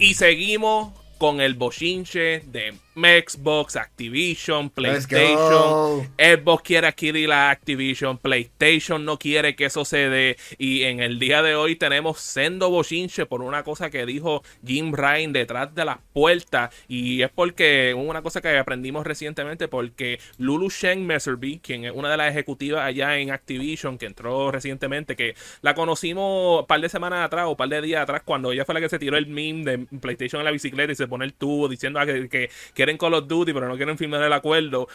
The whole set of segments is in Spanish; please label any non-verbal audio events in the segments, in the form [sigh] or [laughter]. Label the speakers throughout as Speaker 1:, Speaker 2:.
Speaker 1: Y seguimos con el bochinche de Xbox, Activision, PlayStation. Xbox quiere adquirir la Activision, PlayStation no quiere que eso se dé. Y en el día de hoy tenemos sendo bochinche por una cosa que dijo Jim Ryan detrás de las puertas. Y es porque una cosa que aprendimos recientemente, porque Lulu Sheng Messerby, quien es una de las ejecutivas allá en Activision, que entró recientemente, que la conocimos un par de semanas atrás o un par de días atrás, cuando ella fue la que se tiró el meme de PlayStation en la bicicleta y se pone el tubo diciendo que, que, que en Call of Duty, pero no quieren firmar el acuerdo.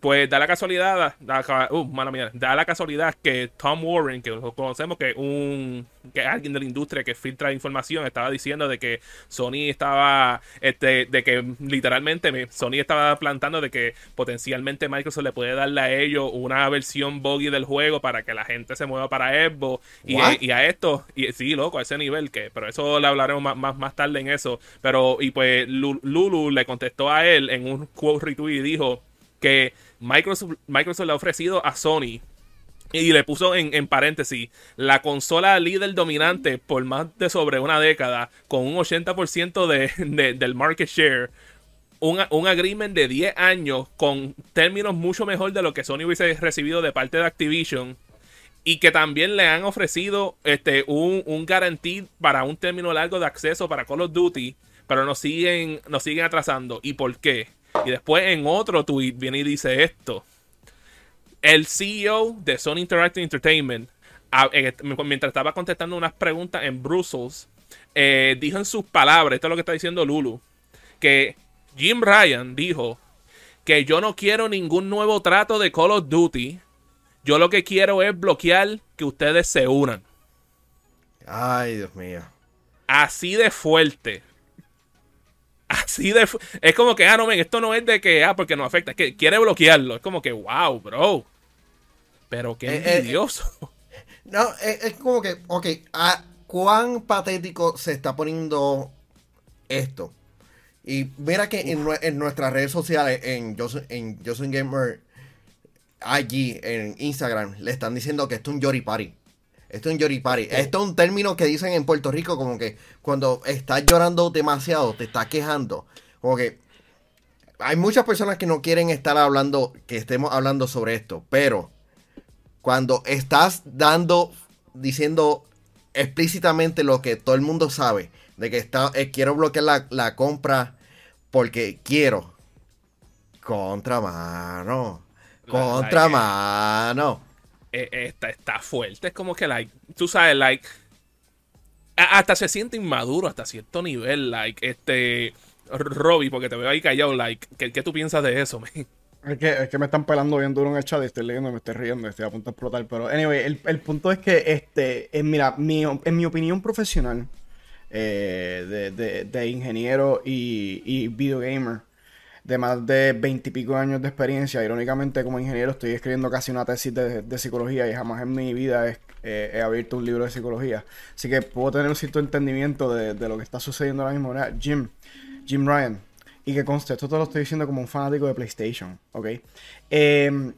Speaker 1: Pues da la casualidad, da, uh, mía, da la casualidad que Tom Warren, que lo conocemos que un que alguien de la industria que filtra información, estaba diciendo de que Sony estaba, este, de que literalmente Sony estaba plantando de que potencialmente Microsoft le puede darle a ellos una versión buggy del juego para que la gente se mueva para Xbox. Y, y, a esto, y sí, loco, a ese nivel que, pero eso le hablaremos más, más, más tarde en eso, pero y pues Lulu le contestó a él en un quote retweet y dijo que Microsoft, Microsoft le ha ofrecido a Sony y le puso en, paréntesis la consola líder dominante por más de sobre una década con un 80% de, del market share. Un, un, agreement de 10 años con términos mucho mejor de lo que Sony hubiese recibido de parte de Activision. Y que también le han ofrecido este, un, un garantía para un término largo de acceso para Call of Duty. Pero nos siguen, nos siguen atrasando. ¿Y por qué? Y después en otro tweet viene y dice esto. El CEO de Sony Interactive Entertainment, mientras estaba contestando unas preguntas en Brussels, eh, dijo en sus palabras, esto es lo que está diciendo Lulu, que Jim Ryan dijo que yo no quiero ningún nuevo trato de Call of Duty. Yo lo que quiero es bloquear que ustedes se unan.
Speaker 2: Ay, Dios mío.
Speaker 1: Así de fuerte. Así de. Es como que, ah, no, ven, esto no es de que, ah, porque no afecta, es que quiere bloquearlo. Es como que, wow, bro. Pero qué eh, eh, envidioso.
Speaker 2: no, es, como que, ok, ¿a ¿cuán patético se está poniendo esto? Y mira que en, nuestras redes sociales, en Johnson, en Gamer, allí, en Instagram, le están diciendo que esto es un Yori Party. Esto es un yoripari. Esto es un término que dicen en Puerto Rico como que cuando estás llorando demasiado, te estás quejando. Como que hay muchas personas que no quieren estar hablando, que estemos hablando sobre esto, pero cuando estás dando, diciendo explícitamente lo que todo el mundo sabe, de que está, eh, quiero bloquear la, la compra porque quiero. Contramano. Contramano.
Speaker 1: Eh, está, está fuerte. Es como que, like, tú sabes, like, hasta se siente inmaduro hasta cierto nivel, like, este, Robbie, porque te veo ahí callado, like, ¿qué, qué tú piensas de eso, [laughs] man?
Speaker 3: Es que, es que me están pelando bien duro en el chat y estoy leyendo me estoy riendo, estoy a punto de explotar. Pero, anyway, el, el punto es que, este, es, mira, mi, en mi opinión profesional eh, de, de, de, ingeniero y, y videogamer, de más de veintipico años de experiencia. Irónicamente, como ingeniero, estoy escribiendo casi una tesis de, psicología y jamás en mi vida he, abierto un libro de psicología. Así que puedo tener un cierto entendimiento de, lo que está sucediendo ahora mismo. Jim, Jim Ryan. Y que conste, esto te lo estoy diciendo como un fanático de PlayStation, ¿ok? Em,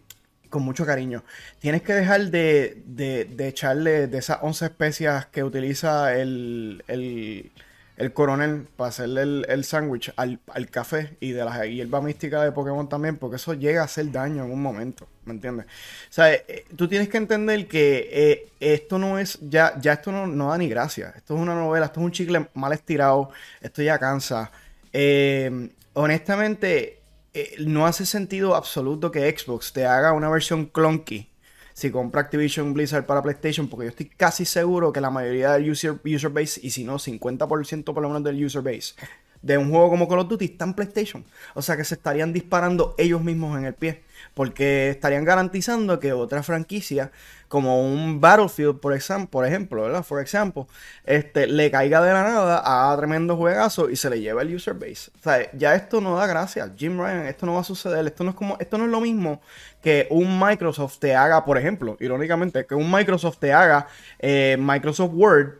Speaker 3: con mucho cariño. Tienes que dejar de, de, echarle de esas 11 especias que utiliza el el coronel para hacerle el, el sándwich al, café y de la hierba mística de Pokémon también, porque eso llega a hacer daño en un momento, ¿me entiendes? O sea, eh, eh, tú tienes que entender que eh, esto no es, ya, ya esto no, no, da ni gracia, esto es una novela, esto es un chicle mal estirado, esto ya cansa. honestamente, no hace sentido absoluto que Xbox te haga una versión clunky si compra Activision Blizzard para PlayStation, porque yo estoy casi seguro que la mayoría del user, user base, y si no, 50% por lo menos del user base, de un juego como Call of Duty está en PlayStation. O sea que se estarían disparando ellos mismos en el pie. Porque estarían garantizando que otra franquicia, como un Battlefield, por, por ejemplo, ¿verdad? For example, este, le caiga de la nada a tremendo juegazo y se le lleva el user base. O sea, ya esto no da gracia. Jim Ryan, esto no va a suceder. Esto no es como, esto no es lo mismo que un Microsoft te haga, por ejemplo, irónicamente, que un Microsoft te haga eh, Microsoft Word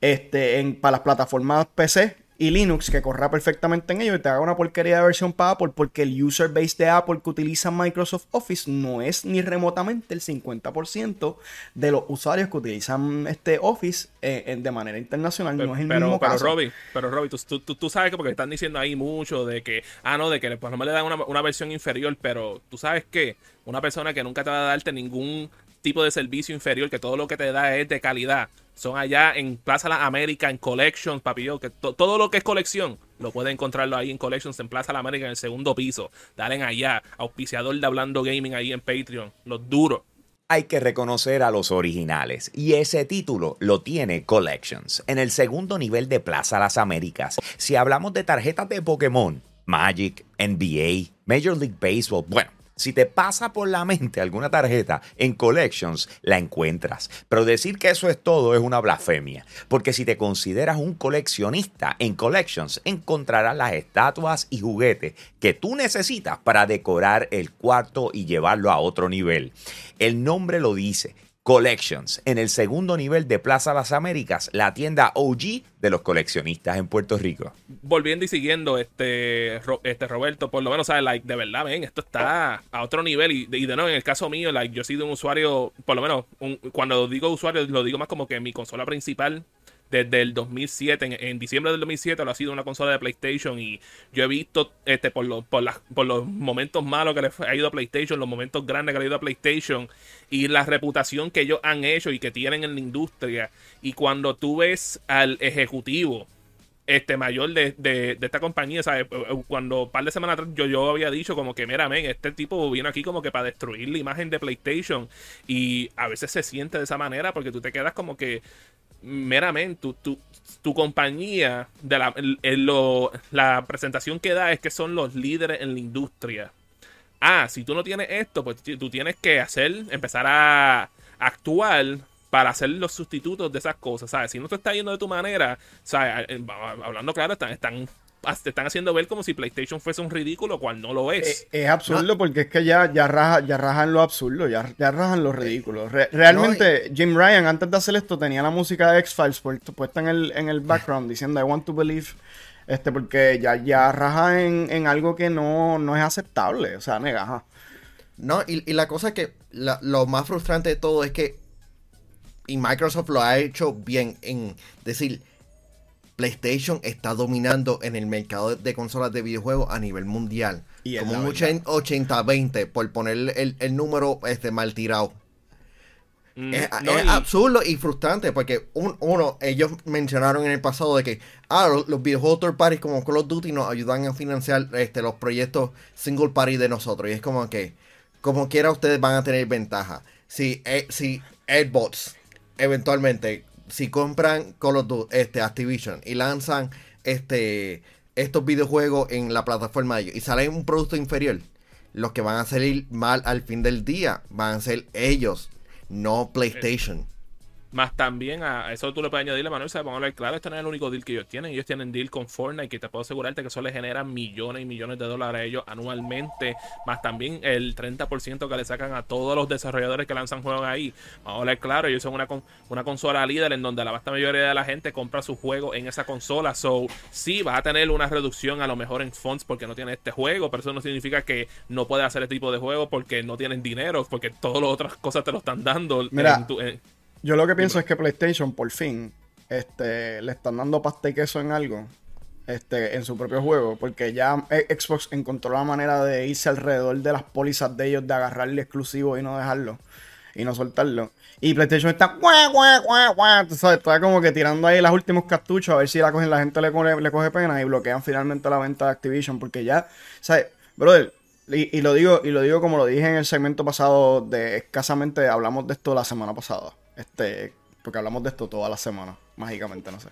Speaker 3: este, en, para las plataformas PC y Linux que corra perfectamente en ello y te haga una porquería de versión para Apple porque el user base de Apple que utiliza Microsoft Office no es ni remotamente el 50% de los usuarios que utilizan este Office eh, de manera internacional.
Speaker 1: Pero,
Speaker 3: no es el
Speaker 1: pero,
Speaker 3: mismo
Speaker 1: pero
Speaker 3: caso.
Speaker 1: Robbie, pero Robbie, tú, tú, tú sabes que porque están diciendo ahí mucho de que, ah, no, de que pues, no me le dan una, una versión inferior, pero tú sabes que una persona que nunca te va a darte ningún tipo de servicio inferior, que todo lo que te da es de calidad. Son allá en Plaza La América, en Collections, papillo, que to- todo lo que es colección lo pueden encontrarlo ahí en Collections, en Plaza La América, en el segundo piso. Dalen allá, auspiciador de Hablando Gaming ahí en Patreon, los duros.
Speaker 4: Hay que reconocer a los originales y ese título lo tiene Collections en el segundo nivel de Plaza Las Américas. Si hablamos de tarjetas de Pokémon, Magic, NBA, Major League Baseball, bueno. Si te pasa por la mente alguna tarjeta en Collections, la encuentras. Pero decir que eso es todo es una blasfemia. Porque si te consideras un coleccionista en Collections, encontrarás las estatuas y juguetes que tú necesitas para decorar el cuarto y llevarlo a otro nivel. El nombre lo dice. Collections, en el segundo nivel de Plaza Las Américas, la tienda OG de los coleccionistas en Puerto Rico.
Speaker 1: volviendo y siguiendo este, este Roberto, por lo menos, ¿sabes? Like, de verdad, ven, esto está a otro nivel. Y, y de nuevo, en el caso mío, like, yo he sido un usuario, por lo menos, cuando digo usuario, lo digo más como que mi consola principal desde el 2007, en, en diciembre del 2007, lo ha sido una consola de PlayStation. Y yo he visto, este, por, los por, las- por los momentos malos que le ha ido a PlayStation, los momentos grandes que le ha ido a PlayStation, y la reputación que ellos han hecho y que tienen en la industria. Y cuando tú ves al ejecutivo este mayor de, de, esta compañía, ¿sabes? Cuando un par de semanas atrás yo, yo había dicho como que, mira, men, este tipo vino aquí como que para destruir la imagen de PlayStation y a veces se siente de esa manera porque tú te quedas como que, meramente, tu, tu, compañía, de la, la presentación que da es que son los líderes en la industria. Ah, si tú no tienes esto, pues tú tienes que hacer, empezar a actuar para hacer los sustitutos de esas cosas, ¿sabes? Si no te está yendo de tu manera, ¿sabes? Eh, Hablando claro, están, te están haciendo ver como si PlayStation fuese un ridículo, cual no lo es.
Speaker 3: Es, es absurdo porque es que ya, ya, raja- ya rajan lo absurdo, ya, ya rajan lo ridículo. Re- realmente, Jim Ryan, antes de hacer esto, tenía la música de X-Files pu- puesta en el, en el background diciendo I want to believe. Este, porque ya, ya raja en, en algo que no, no es aceptable. O sea, nega, ajá.
Speaker 2: No, y, y la cosa es que la- lo más frustrante de todo es que y Microsoft lo ha hecho bien en decir PlayStation está dominando en el mercado de consolas de videojuegos a nivel mundial.
Speaker 3: Y
Speaker 2: como un
Speaker 3: verdad.
Speaker 2: 80-20 por poner el, el número este mal tirado.
Speaker 1: Mm,
Speaker 2: Es,
Speaker 1: no,
Speaker 2: es
Speaker 1: y-
Speaker 2: absurdo y frustrante porque un- uno, ellos mencionaron en el pasado de que ah, los, los videojuegos third party como Call of Duty nos ayudan a financiar este, los proyectos single party de nosotros. Y es como que, como quiera, ustedes van a tener ventaja. Si, eh, si Xbox eventualmente, si compran Call of Duty, este, Activision y lanzan este, estos videojuegos en la plataforma de ellos y sale un producto inferior, los que van a salir mal al fin del día van a ser ellos, no PlayStation.
Speaker 1: Más también a eso tú le puedes añadirle, Manuel. Vamos a hablar claro, este no es el único deal que ellos tienen. Ellos tienen deal con Fortnite, que te puedo asegurarte que eso les genera millones y millones de dólares a ellos anualmente. Más también el 30% que le sacan a todos los desarrolladores que lanzan juegos ahí. Vamos a hablar claro, ellos son una, con- una consola líder en donde la vasta mayoría de la gente compra su juego en esa consola. So, sí, vas a tener una reducción a lo mejor en fonts porque no tienes este juego, pero eso no significa que no puedes hacer este tipo de juego porque no tienen dinero, porque todas las otras cosas te lo están dando.
Speaker 3: Mira,
Speaker 1: en tu- en-
Speaker 3: Yo lo que pienso es que PlayStation, por fin, este, le están dando pasta y queso en algo. Este, en su propio juego. Porque ya eh, Xbox encontró la manera de irse alrededor de las pólizas de ellos, de agarrarle exclusivo y no dejarlo. Y no soltarlo. Y PlayStation está tú sabes, está como que tirando ahí los últimos cartuchos a ver si la, cogen, la gente le, coge- le coge pena y bloquean finalmente la venta de Activision. Porque ya, ¿sabes? Brother, y, y lo digo, y lo digo como lo dije en el segmento pasado de escasamente hablamos de esto la semana pasada. Este, porque hablamos de esto toda la semana, mágicamente, no sé.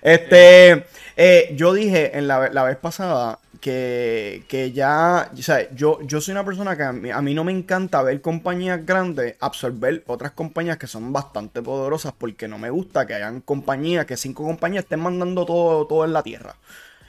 Speaker 3: Este, eh, yo dije en la, la vez pasada que, que ya, yo, yo soy una persona que a mí, a mí no me encanta ver compañías grandes absorber otras compañías que son bastante poderosas porque no me gusta que hayan compañías, que cinco compañías estén mandando todo, todo en la tierra.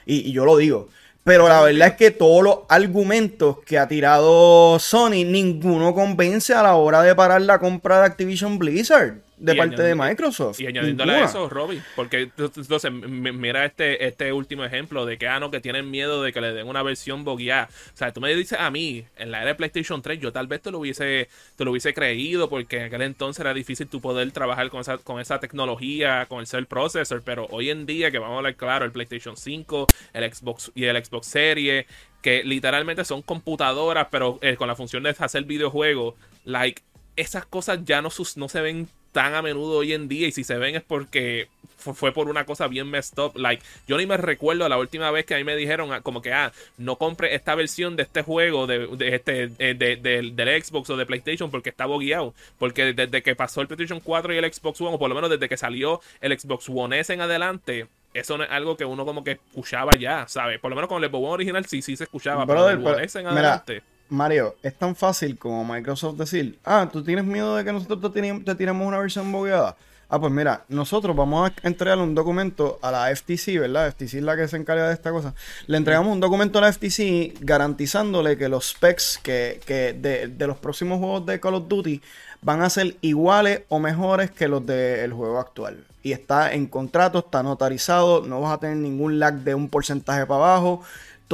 Speaker 3: Y yo lo digo. Pero la verdad es que todos los argumentos que ha tirado Sony, ninguno convence a la hora de parar la compra de Activision Blizzard. De
Speaker 1: Y
Speaker 3: parte de Microsoft.
Speaker 1: Y añadiéndole a eso, Robin, porque entonces mira este, este último ejemplo de que, ah, no, que tienen miedo de que le den una versión bogueada. O sea, tú me dices a mí, en la era de PlayStation 3, yo tal vez te lo hubiese, te lo hubiese creído, porque en aquel entonces era difícil tu poder trabajar con esa, con esa tecnología, con el cell processor, pero hoy en día, que vamos a hablar claro, el PlayStation 5, el Xbox y el Xbox Series, que literalmente son computadoras, pero eh, con la función de hacer videojuegos, like, esas cosas ya no, sus- no se ven tan a menudo hoy en día y si se ven es porque fu- fue por una cosa bien messed up. Like, yo ni me recuerdo la última vez que a mí me dijeron ah, como que, ah, no compre esta versión de este juego de, de este eh, de- del- del Xbox o de PlayStation porque está bogueado. Porque desde que pasó el PlayStation 4 y el Xbox One, o por lo menos desde que salió el Xbox One S en adelante, eso no es algo que uno como que escuchaba ya, ¿sabes? Por lo menos con el Xbox One original sí, sí se escuchaba, pero el One S en
Speaker 3: mira,
Speaker 1: adelante.
Speaker 3: Mario, es tan fácil como Microsoft decir, ah, tú tienes miedo de que nosotros te, te tiremos una versión bogueada. Ah, pues mira, nosotros vamos a entregarle un documento a la FTC, ¿verdad? FTC es la que se encarga de esta cosa. Le entregamos un documento a la FTC garantizándole que los specs que, que de, de los próximos juegos de Call of Duty van a ser iguales o mejores que los del juego actual. Y está en contrato, está notarizado, no vas a tener ningún lag de un porcentaje para abajo.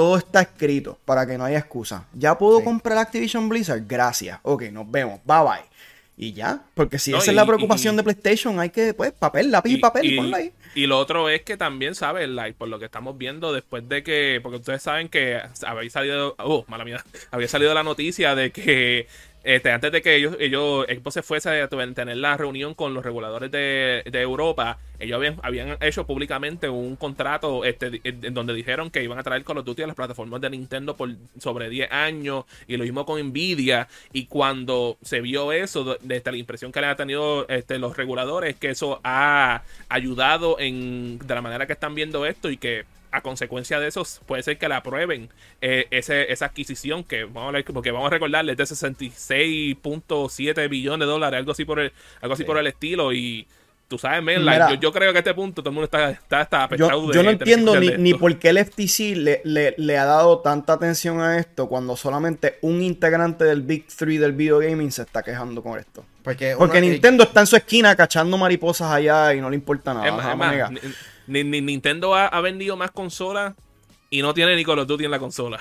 Speaker 3: Todo está escrito para que no haya excusa. ¿Ya puedo
Speaker 2: Sí.
Speaker 3: comprar Activision Blizzard? Gracias. Ok, nos vemos. Bye bye. Y ya, porque si
Speaker 1: No,
Speaker 3: esa
Speaker 1: y-
Speaker 3: es la preocupación
Speaker 1: y-
Speaker 3: de PlayStation, hay que, pues, papel, lápiz y, papel, y, ponla ahí.
Speaker 1: y lo otro es que también, ¿sabes? Like, por lo que estamos viendo después de que, porque ustedes saben que había salido, oh, mala mía, [laughs] había salido la noticia de que este, antes de que ellos, ellos Xbox se fuese a tener la reunión con los reguladores de, de Europa, ellos habían, habían hecho públicamente un contrato este, en donde dijeron que iban a traer Call of Duty a las plataformas de Nintendo por sobre 10 años y lo mismo con Nvidia y cuando se vio eso, desde la impresión que le han tenido este, los reguladores, que eso ha ayudado en de la manera que están viendo esto y que a consecuencia de eso puede ser que la aprueben eh, ese, esa adquisición que vamos a ver, porque vamos a recordarles de 66.7 billones de dólares, algo así por el, algo así por el estilo y tú sabes, like,
Speaker 3: Mira.
Speaker 1: yo, yo creo que a este punto todo el mundo está, está, está apestado
Speaker 3: Yo,
Speaker 1: de
Speaker 3: yo no entiendo ni, ni por qué el FTC le, le- le ha dado tanta atención a esto cuando solamente un integrante del Big Three del video gaming se está quejando con esto.
Speaker 2: Porque,
Speaker 3: Porque
Speaker 2: una-
Speaker 3: Nintendo está en su esquina cachando mariposas allá y no le importa nada.
Speaker 1: Es más, es más. Ni- ni- ni- Nintendo ha, ha vendido más consolas y no tiene ni Call of Duty en la consola.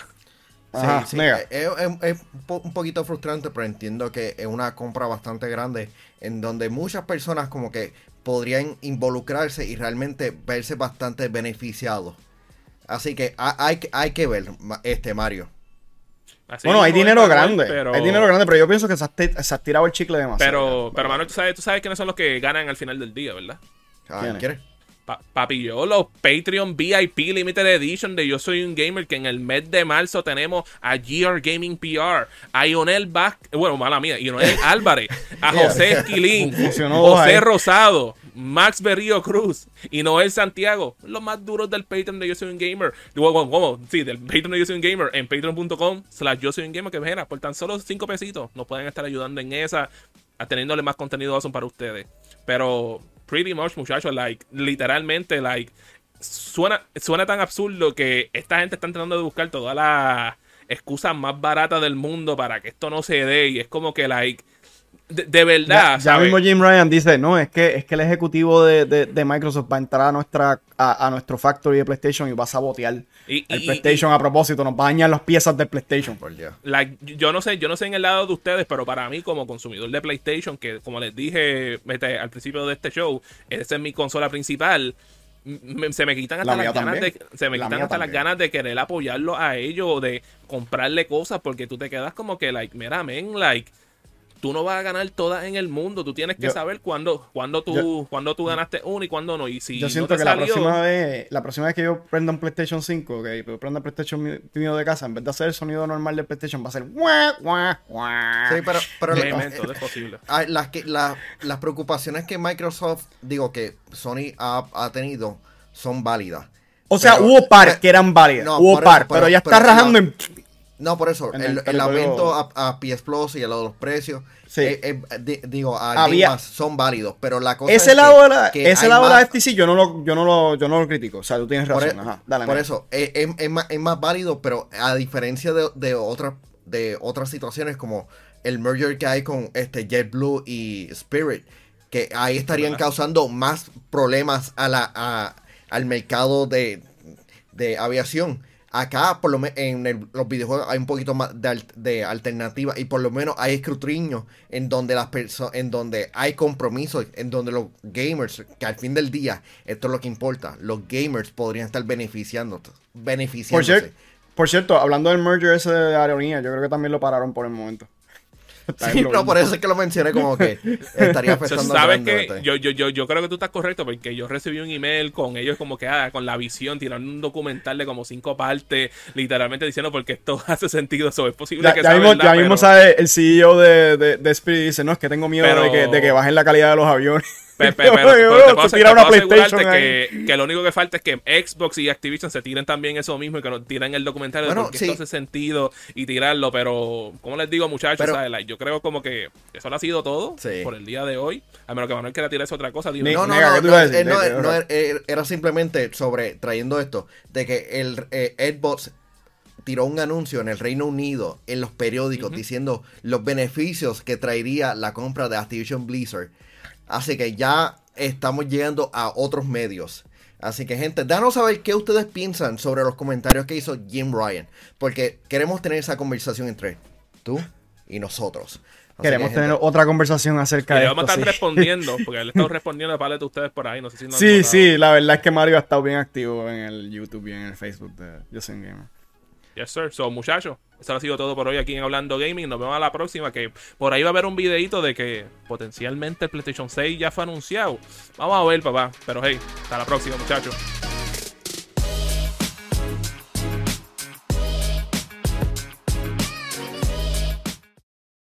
Speaker 3: Ajá,
Speaker 2: Sí, sí,
Speaker 3: nega.
Speaker 2: es, es- es un po- un poquito frustrante, pero entiendo que es una compra bastante grande en donde muchas personas como que podrían involucrarse y realmente verse bastante beneficiados. Así que ha- hay, que- hay que ver, este Mario.
Speaker 1: Así
Speaker 3: Bueno, hay dinero grande.
Speaker 1: pero-
Speaker 3: Hay dinero grande, pero yo pienso que se ha, esti- se ha tirado el chicle demasiado.
Speaker 1: Pero, pero Manuel, tú sabes, tú sabes quiénes son los que ganan al final del día, ¿verdad?
Speaker 2: Ah,
Speaker 3: ¿Quién es?
Speaker 2: ¿Quieres?
Speaker 1: Pa- papi, yo los Patreon VIP Limited Edition de Yo Soy un Gamer, que en el mes de marzo tenemos a GR Gaming PR, a Ionel Vázquez, bueno, mala mía, Ionel [laughs] Álvarez, a José Esquilín, [laughs] José
Speaker 3: ahí.
Speaker 1: Rosado, Max Berrío Cruz y Noel Santiago, los más duros del Patreon de Yo Soy un Gamer. Digo, ¿cómo? cómo? Sí, del Patreon de Yo Soy un Gamer en patreon.com slash Yo Soy un Gamer, que mira, por tan solo 5 pesitos nos pueden estar ayudando en esa, a teniéndole más contenido awesome para ustedes. Pero, pretty much, muchachos, like, literalmente, like, suena, suena tan absurdo que esta gente está tratando de buscar todas las excusas más baratas del mundo para que esto no se dé. Y es como que, like, de, verdad,
Speaker 3: ya
Speaker 1: ¿sabes?
Speaker 3: mismo Jim Ryan dice, no, es que, es que el ejecutivo de, de- de Microsoft va a entrar a nuestra a, a nuestro factory de PlayStation y va a sabotear
Speaker 1: Y-
Speaker 3: el
Speaker 1: y-
Speaker 3: PlayStation a propósito, nos va a dañar las piezas del PlayStation.
Speaker 2: Por Dios.
Speaker 1: yo no sé, yo no sé en el lado de ustedes, pero para mí como consumidor de PlayStation, que como les dije este, al principio de este show, esa es mi consola principal. m- se me quitan hasta
Speaker 3: La
Speaker 1: las ganas de se me
Speaker 3: La
Speaker 1: quitan hasta las ganas de querer apoyarlo a ellos o de comprarle cosas porque tú te quedas como que like mira men like tú no vas a ganar todas en el mundo tú tienes que
Speaker 3: Yo-
Speaker 1: saber cuándo cuándo tú
Speaker 3: yo-
Speaker 1: cuándo tú ganaste uno y cuándo no y si
Speaker 3: yo
Speaker 1: no
Speaker 3: siento
Speaker 1: te
Speaker 3: que la
Speaker 1: salió-
Speaker 3: próxima vez, la próxima vez que yo prenda un PlayStation 5, que yo prenda el PlayStation mío de casa, en vez de hacer el sonido normal del PlayStation, va a ser.
Speaker 2: Sí, pero, pero la-
Speaker 1: todo es posible [laughs]
Speaker 2: las, que, la- las preocupaciones que Microsoft, digo que Sony ha, ha tenido, son válidas.
Speaker 3: O sea,
Speaker 2: Pero-
Speaker 3: hubo par que eran válidas.
Speaker 2: No,
Speaker 3: hubo par, pero,
Speaker 2: pero-
Speaker 3: ya está
Speaker 2: pero
Speaker 3: rajando
Speaker 2: no.
Speaker 3: en.
Speaker 2: No, por eso,
Speaker 3: En
Speaker 2: el,
Speaker 3: el
Speaker 2: el
Speaker 3: territorio-
Speaker 2: aumento a, a PS Plus y a los precios,
Speaker 3: Sí.
Speaker 2: eh, eh, di- digo, a
Speaker 3: Había-
Speaker 2: Game Pass son válidos, pero la cosa
Speaker 3: Ese
Speaker 2: es
Speaker 3: lado,
Speaker 2: que-
Speaker 3: de la,
Speaker 2: que
Speaker 3: ese lado de la FTC yo no lo, yo no lo, yo no lo critico. O sea, tú tienes
Speaker 2: Por,
Speaker 3: razón.
Speaker 2: e-
Speaker 3: Ajá, dale,
Speaker 2: por eso, eh, es, es más, es más válido, pero a diferencia de, de, otras de otras situaciones como el merger que hay con este JetBlue y Spirit, que ahí estarían causando más problemas a la, al mercado de, de aviación. Acá, por lo menos, en los videojuegos hay un poquito más de, alternativa y por lo menos hay escrutinio en donde las en donde hay compromiso, en donde los gamers, que al fin del día, esto es lo que importa, los gamers podrían estar beneficiando, beneficiándose.
Speaker 3: Por, por cierto, hablando del merger ese de aerolínea, yo creo que también lo pararon por el momento.
Speaker 2: Sí, pero por eso es que lo mencioné como que estaría [laughs] afectando
Speaker 1: ¿Sabes que yo, yo, yo, yo creo que tú estás correcto porque yo recibí un email con ellos como que ah, con la visión, tirando un documental de como cinco partes, literalmente diciendo porque esto [laughs] hace sentido, eso es posible que
Speaker 3: ya mismo, ya mismo sabe el CEO de, de, de Spirit dice, no, es que tengo miedo de, que, de que bajen la calidad de los aviones.
Speaker 1: Pero, pero, [laughs] pero, te una asegurarte que, que, lo único que falta es que Xbox y Activision se tiren también eso mismo y que nos tiren el documentario de porque esto hace sentido y tirarlo. Pero, como les digo, muchachos, yo creo como que eso ha sido todo por el día de hoy. A menos que Manuel quiera tirar otra cosa.
Speaker 2: no, no, no, era simplemente sobre trayendo esto, de que el eh, Xbox tiró un anuncio en el Reino Unido en los periódicos diciendo los beneficios que traería la compra de Activision Blizzard Así que ya estamos llegando a otros medios. Así que gente, danos saber qué ustedes piensan sobre los comentarios que hizo Jim Ryan. Porque queremos tener esa conversación entre tú y nosotros.
Speaker 3: Queremos tener otra conversación acerca de
Speaker 1: esto. Vamos a estar respondiendo, porque le estamos [laughs] respondiendo a de ustedes por ahí. No sé si
Speaker 3: sí, sí, la verdad es que Mario ha estado bien activo en el YouTube y en el Facebook de Justin Gamer.
Speaker 1: Yes, sir. So, muchachos, eso ha sido todo por hoy aquí en Hablando Gaming. Nos vemos a la próxima. Que por ahí va a haber un videito de que potencialmente el PlayStation 6 ya fue anunciado. Vamos a ver, papá. Pero hey, hasta la próxima, muchachos.